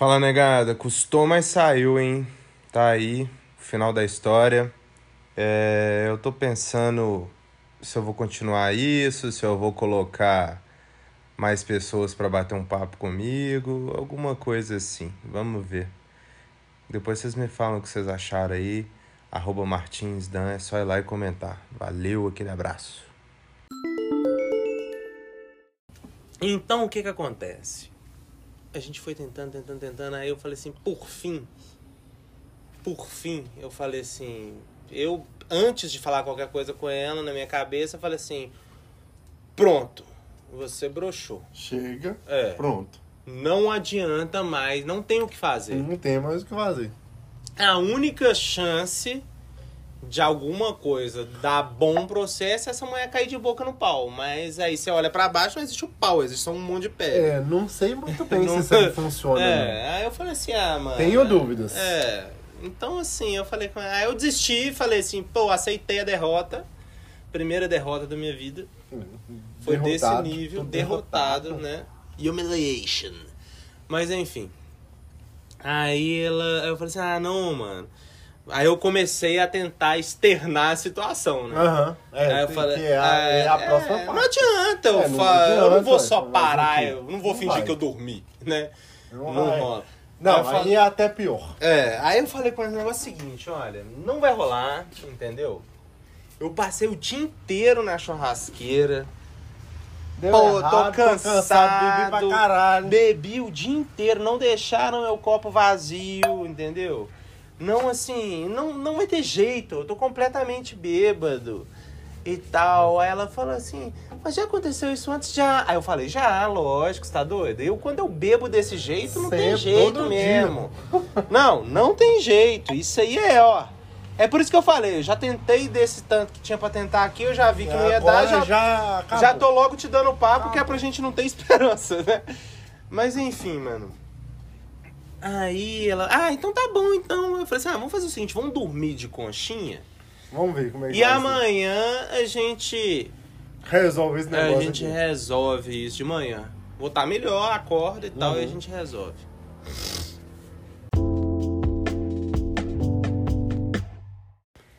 Fala, negada. Custou, mas saiu, hein? Tá aí, final da história. É, eu tô pensando se eu vou continuar isso, se eu vou colocar mais pessoas para bater um papo comigo, alguma coisa assim. Vamos ver. Depois vocês me falam o que vocês acharam aí. Arroba é só ir lá e comentar. Valeu, aquele abraço. Então, o que que acontece? A gente foi tentando, tentando, tentando, aí eu falei assim, por fim, por fim, eu falei assim, eu, antes de falar qualquer coisa com ela, na minha cabeça, eu falei assim, pronto, você broxou. Chega. É. Pronto. Não adianta mais, não tem o que fazer. Não tem mais o que fazer. A única chance de alguma coisa dar bom processo essa mulher cair de boca no pau. Mas aí você olha pra baixo, não existe o pau, existe só um monte de pedra. É, não sei muito bem Não- se isso aí funciona. É, aí eu falei assim, ah, mano. Tenho dúvidas. É. Então, assim, eu falei com ela. Aí eu desisti e falei assim, pô, aceitei a derrota. Primeira derrota da minha vida. Foi Derrotado, desse nível, tudo derrotado, né? Humiliation. Mas enfim. Aí ela. Eu falei assim, ah, não, mano. Aí eu comecei a tentar externar a situação, né? Aham. É, Aí eu falei, que é a, é a próxima é, parte. Não adianta, eu, É, não fa- eu não adianta, vou só mas parar, eu não vou Não fingir vai. que eu dormi, né? Não Não, rola. Não, Aí falei- é até pior. É, aí eu falei com ele o negócio seguinte, olha, não vai rolar, entendeu? Eu passei o dia inteiro na churrasqueira, Deu Pô, errado, tô cansado. bebi pra caralho. bebi o dia inteiro, não deixaram meu copo vazio, entendeu? Não, assim, não, não vai ter jeito, eu tô completamente bêbado e tal. Aí ela falou assim, mas já aconteceu isso antes? Já. Aí eu falei, já, lógico, você tá doido? Eu, quando eu bebo desse jeito, não tem Sempre, jeito mesmo. Não, não tem jeito, isso aí é, ó... É por isso que eu falei, eu já tentei desse tanto que tinha pra tentar aqui, eu já vi que não ia Agora dar, já, já, acabou. já tô logo te dando papo, que é pra gente não ter esperança, né? Mas enfim, mano. Aí ela. Ah, então tá bom, então. Eu falei assim: ah, vamos fazer o seguinte, vamos dormir de conchinha. Vamos ver como é que E vai ser. amanhã a gente. Resolve esse A negócio gente aqui. resolve isso de manhã. Vou estar melhor, acorda e tal, Uhum. e a gente resolve.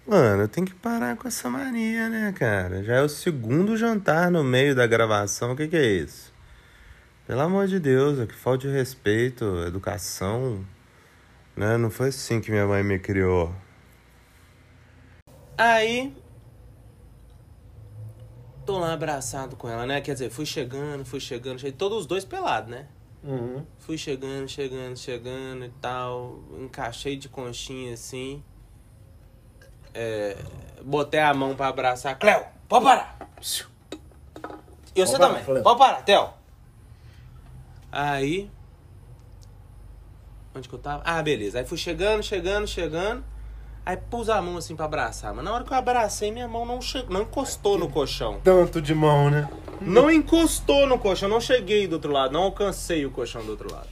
Mano, tem que parar com essa mania, né, cara? Já é o segundo jantar no meio da gravação. O que, que é isso? Pelo amor de Deus, é que falta de respeito, educação. Né? Não foi assim que minha mãe me criou. Aí. Tô lá abraçado com ela, né? Quer dizer, fui chegando, fui chegando, cheguei, todos os dois pelados, né? Uhum. Fui chegando, chegando, chegando e tal. Encaixei de conchinha assim. É, botei a mão pra abraçar. Cléo, pode parar! E você Pode parar, também. Cléo. Pode parar, Theo. Aí. Onde que eu tava? Ah, beleza. Aí fui chegando, chegando, chegando. Aí pus a mão assim pra abraçar. Mas na hora que eu abracei, minha mão não chegou, não encostou no colchão. Tanto de mão, né? Não encostou no colchão, não cheguei do outro lado, não alcancei o colchão do outro lado.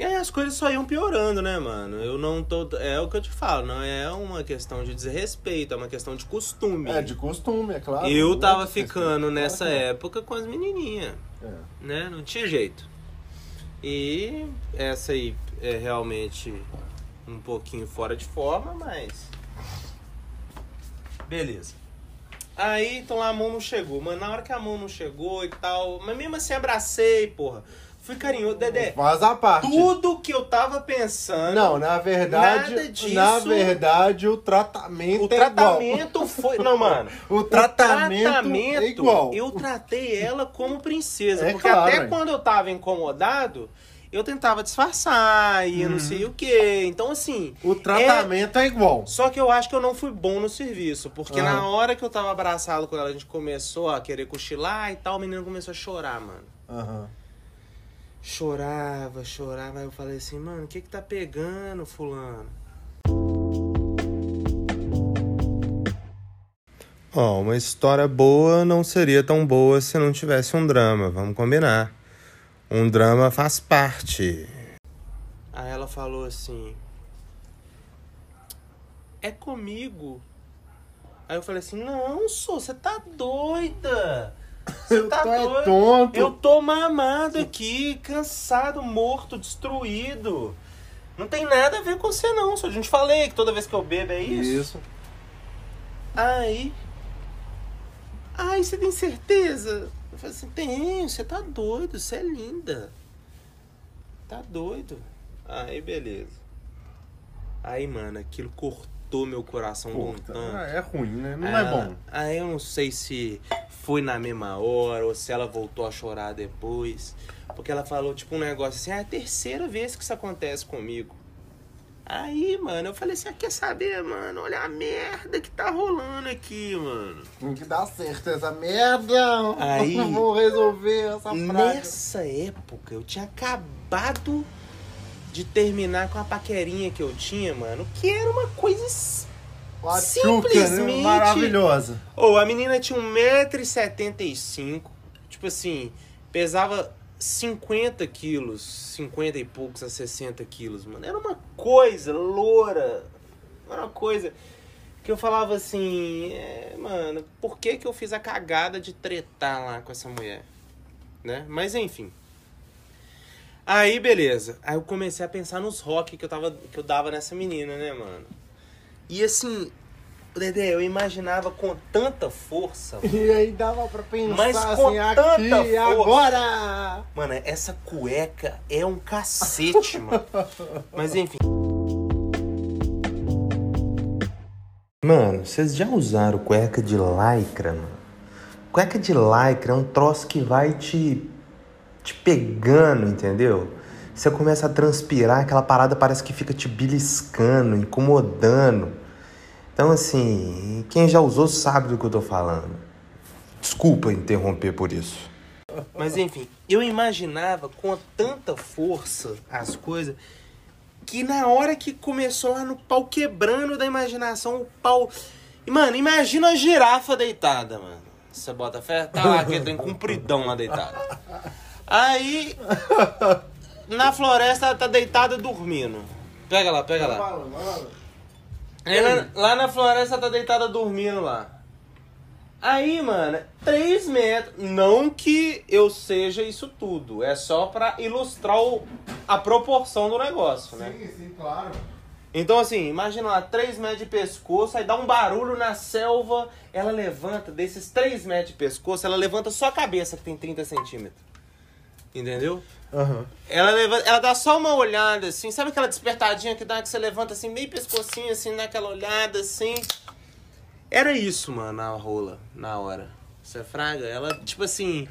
E aí as coisas só iam piorando, né, mano? Eu não tô. É o que eu te falo, não é uma questão de desrespeito, é uma questão de costume. É de costume, é claro. eu Não tava é ficando claro nessa que não. época com as menininhas, É. né? Não tinha jeito. E essa aí é realmente um pouquinho fora de forma, mas. Beleza. Aí, então lá a mão não chegou. Mas na hora que a mão não chegou e tal. Mas mesmo assim abracei, porra. Fui carinhoso. Dedé, Faz a parte. tudo que eu tava pensando. Não, na verdade, Nada disso. na verdade, o tratamento O é tratamento foi. Não, mano. igual. O tratamento, é igual. Eu tratei ela como princesa. É porque claro, até hein. quando eu tava incomodado, eu tentava disfarçar e eu não sei o quê. Então, assim. O tratamento é, igual. Só que eu acho que eu não fui bom no serviço. Porque Ah. na hora que eu tava abraçado com ela, a gente começou a querer cochilar e tal, o menino começou a chorar, mano. Aham. Chorava, chorava. Aí eu falei assim, mano, o que que tá pegando, fulano? Ó, uma história boa não seria tão boa se não tivesse um drama, vamos combinar. Um drama faz parte. Aí ela falou assim: É comigo. Aí eu falei assim: Não, sou, você tá doida. Você tá tô é doido? tonto. Eu tô mamado aqui, cansado, morto, destruído. Não tem nada a ver com você não, só a gente falei que toda vez que eu bebo é isso. Isso. Aí. Ai, você tem certeza? Eu falei assim, tenho, você tá doido, você é linda. Tá doido. Aí, beleza. Aí, mano, aquilo cortou meu coração de um Puta, tanto. é ruim, né? Não Ah, é bom. Aí eu não sei se foi na mesma hora ou se ela voltou a chorar depois. Porque ela falou, tipo, um negócio assim, ah, é a terceira vez que isso acontece comigo. Aí, mano, eu falei assim, ah, quer saber, mano? Olha a merda que tá rolando aqui, mano. Tem que dar certo essa merda. Aí- Vou resolver essa praga. Nessa época, eu tinha acabado de terminar com a paquerinha que eu tinha, mano, que era uma coisa s- Pachuca, simplesmente- né? Maravilhosa. Ô, a menina tinha 1,75m. Tipo assim, pesava 50 quilos, 50 e poucos a 60 quilos, mano. Era uma coisa loura. Era uma coisa que eu falava assim, é, mano, por que que eu fiz a cagada de tretar lá com essa mulher? Né? Mas enfim. Aí, beleza. Aí eu comecei a pensar nos rock que eu, tava, que eu dava nessa menina, né, mano? E assim, Dedé, eu imaginava com tanta força. mano. E aí dava pra pensar Mas com assim, tanta aqui, força. agora! Mano, essa cueca é um cacete, mano. Mas enfim. Mano, vocês já usaram cueca de lycra, mano? Cueca de lycra é um troço que vai te, te pegando, entendeu? Você começa a transpirar, aquela parada parece que fica te beliscando, incomodando. Então, assim, quem já usou sabe do que eu tô falando. Desculpa interromper por isso. Mas enfim, eu imaginava com tanta força as coisas que na hora que começou lá no pau quebrando da imaginação, o pau. Mano, imagina a girafa deitada, mano. Você bota fé? Tá lá, aquele compridão lá deitado. Aí, na floresta, ela tá deitada dormindo. Pega lá, pega lá. Aí, lá, lá na floresta, ela tá deitada dormindo lá. Aí, mano, 3 metros. Não que eu seja isso tudo. É só pra ilustrar o- a proporção do negócio, né? Sim, sim, claro. Então, assim, imagina lá, 3 metros de pescoço, aí dá um barulho na selva, ela levanta, desses 3 metros de pescoço, ela levanta só a cabeça, que tem 30 centímetros. Entendeu? Aham. Ela, levanta, ela dá só uma olhada, assim, sabe aquela despertadinha que dá, que você levanta assim, meio pescocinho, assim, naquela olhada, assim. Era isso, mano, a rola, na hora. Você fraga? Ela, tipo assim.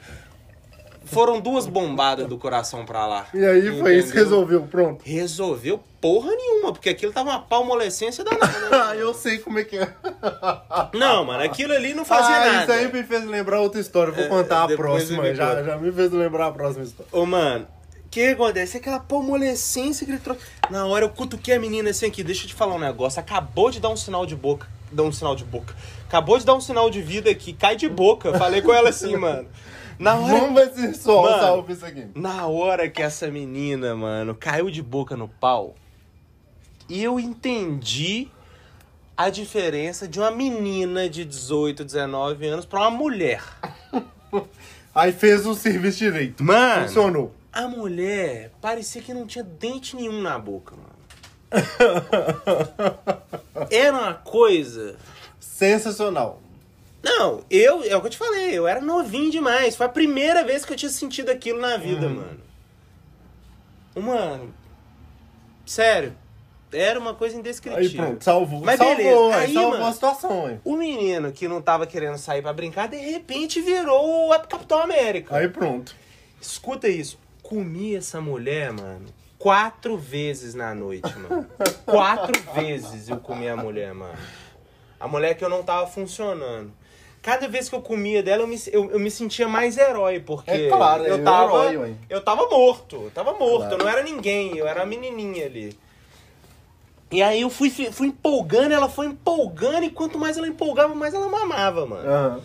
Foram duas bombadas do coração pra lá. E aí foi isso que Entendeu? resolveu, pronto. Resolveu porra nenhuma, porque aquilo tava uma palmolescência danada. Ah, Né? eu sei como é que é. Não, mano, aquilo ali não fazia ah, nada. isso aí me fez lembrar outra história. Vou É, contar a depois próxima. Já, já me fez lembrar a próxima história. Ô, mano, o que acontece? Aquela palmolescência que ele trouxe. Na hora eu cutuquei a menina assim aqui, deixa eu te falar um negócio. Acabou de dar um sinal de boca. Dá um sinal de boca. Acabou de dar um sinal de vida aqui, cai de boca. Falei com ela assim, mano. Na hora. Vamos ver se só salva isso aqui. Na hora que essa menina, mano, caiu de boca no pau, eu entendi a diferença de uma menina de 18, 19 anos pra uma mulher. Aí fez o serviço direito. Mano, Funcionou. a mulher parecia que não tinha dente nenhum na boca, mano. Era uma coisa. Sensacional. Não, eu, é o que eu te falei, eu era novinho demais. Foi a primeira vez que eu tinha sentido aquilo na vida, Uhum. mano. Mano, sério, era uma coisa indescritível. Aí pronto, salvou. Mas salvou, beleza, aí aí, salvou mano, a situação, hein? O menino que não tava querendo sair pra brincar, de repente virou o Capitão América. Aí pronto. Escuta isso. Comi essa mulher, mano, quatro vezes na noite, mano. quatro vezes eu comi a mulher, mano. A mulher que eu não tava funcionando. Cada vez que eu comia dela, eu me, eu, eu me sentia mais herói, porque É claro, é eu o tava. herói, eu tava morto, eu tava morto, Claro. eu não era ninguém, eu era a menininha ali. E aí eu fui, fui empolgando, ela foi empolgando, e quanto mais ela empolgava, mais ela mamava, mano. Aham.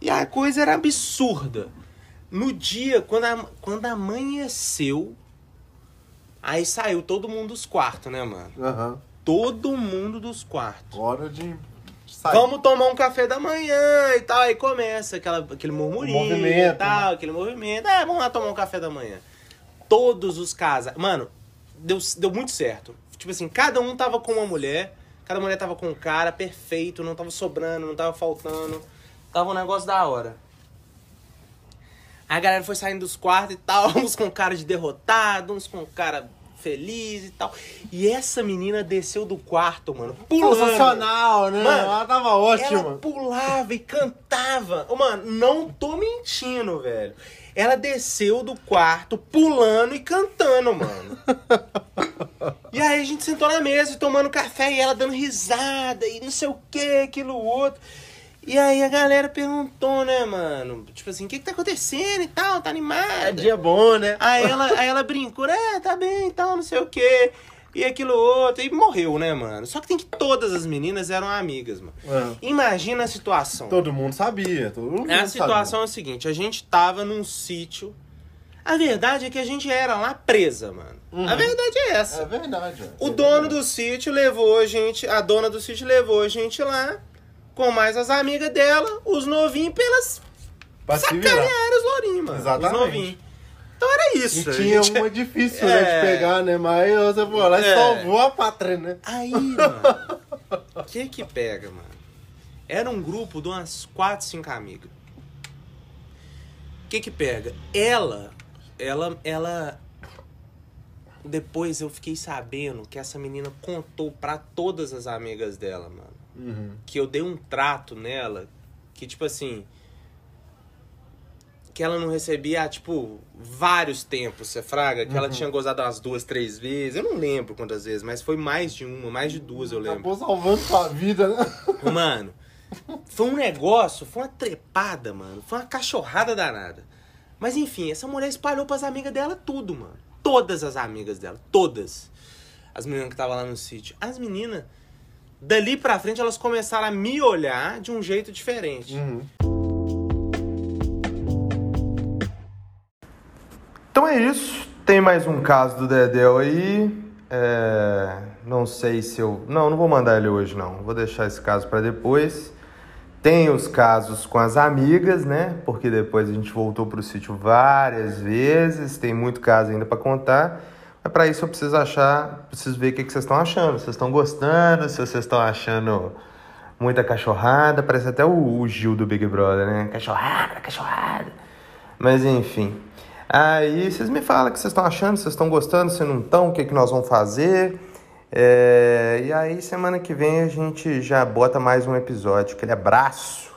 E a coisa era absurda. No dia, quando, a, quando amanheceu, aí saiu todo mundo dos quartos, né, mano? Aham. Todo mundo dos quartos. Hora de sai. Vamos tomar um café da manhã e tal. Aí começa aquela, aquele murmurinho movimento, e tal, aquele movimento. Ah, vamos lá tomar um café da manhã. Todos os casais. Mano, deu, deu muito certo. Tipo assim, cada um tava com uma mulher, cada mulher tava com um cara perfeito, não tava sobrando, não tava faltando. Tava um negócio da hora. Aí a galera foi saindo dos quartos e tal, uns com cara de derrotado, uns com cara feliz e tal. E essa menina desceu do quarto, mano, pulando. Sensacional, né? Mano, Ela tava Ela ótima. pulava e cantava. Mano, não tô mentindo, velho. Ela desceu do quarto pulando e cantando, mano. e aí a gente sentou na mesa tomando café e ela dando risada e não sei o que, aquilo outro. E aí a galera perguntou, né, mano? Tipo assim, o que que tá acontecendo e tal? Tá animada? É dia bom, né? Aí ela, aí ela brincou, é, tá bem e tal, não sei o quê. E aquilo outro. E morreu, né, mano? Só que tem que todas as meninas eram amigas, mano. É. Imagina a situação. Todo mundo sabia. Todo mundo É, a sabia. situação é a seguinte, a gente tava num sítio. A verdade é que a gente era lá presa, mano. A verdade é essa. É verdade. O dono do sítio levou a gente, a dona do sítio levou a gente lá, com mais as amigas dela, os novinhos, pelas Pra se virar. sacanear os lourinhos, mano. Exatamente. Os novinhos. Então era isso. E tinha gente- uma difícil, né, É. de pegar, né? Mas você foi lá e É. salvou a pátria, né? Aí, mano, o que que pega, mano? Era um grupo de umas 4, 5 amigas. O que que pega? Ela, ela, ela... Depois eu fiquei sabendo que essa menina contou pra todas as amigas dela, mano. Uhum. Que eu dei um trato nela que, tipo assim... Que ela não recebia há, tipo, vários tempos, você fraga? Que ela tinha gozado umas duas, três vezes. Eu não lembro quantas vezes, mas foi mais de uma, mais de duas, eu lembro. Acabou salvando sua vida, né? Mano, foi um negócio, foi uma trepada, mano. Foi uma cachorrada danada. Mas enfim, essa mulher espalhou pras amigas dela tudo, mano. Todas as amigas dela, todas. As meninas que estavam lá no sítio. As meninas, dali pra frente, elas começaram a me olhar de um jeito diferente. Uhum. Então é isso. Tem mais um caso do Dedéu aí. É, Não sei se eu. Não, não vou mandar ele hoje, não. Vou deixar esse caso para depois. Tem os casos com as amigas, né? Porque depois a gente voltou pro sítio várias vezes. Tem muito caso ainda para contar. Mas para isso eu preciso achar, preciso ver o que que vocês estão achando. Vocês estão gostando? Se vocês estão achando muita cachorrada, parece até o, o Gil do Big Brother, né? Cachorrada, cachorrada. Mas enfim. Aí vocês me falam o que vocês estão achando, vocês estão gostando, se não estão, o que, que nós vamos fazer. É, E aí semana que vem a gente já bota mais um episódio. Aquele abraço.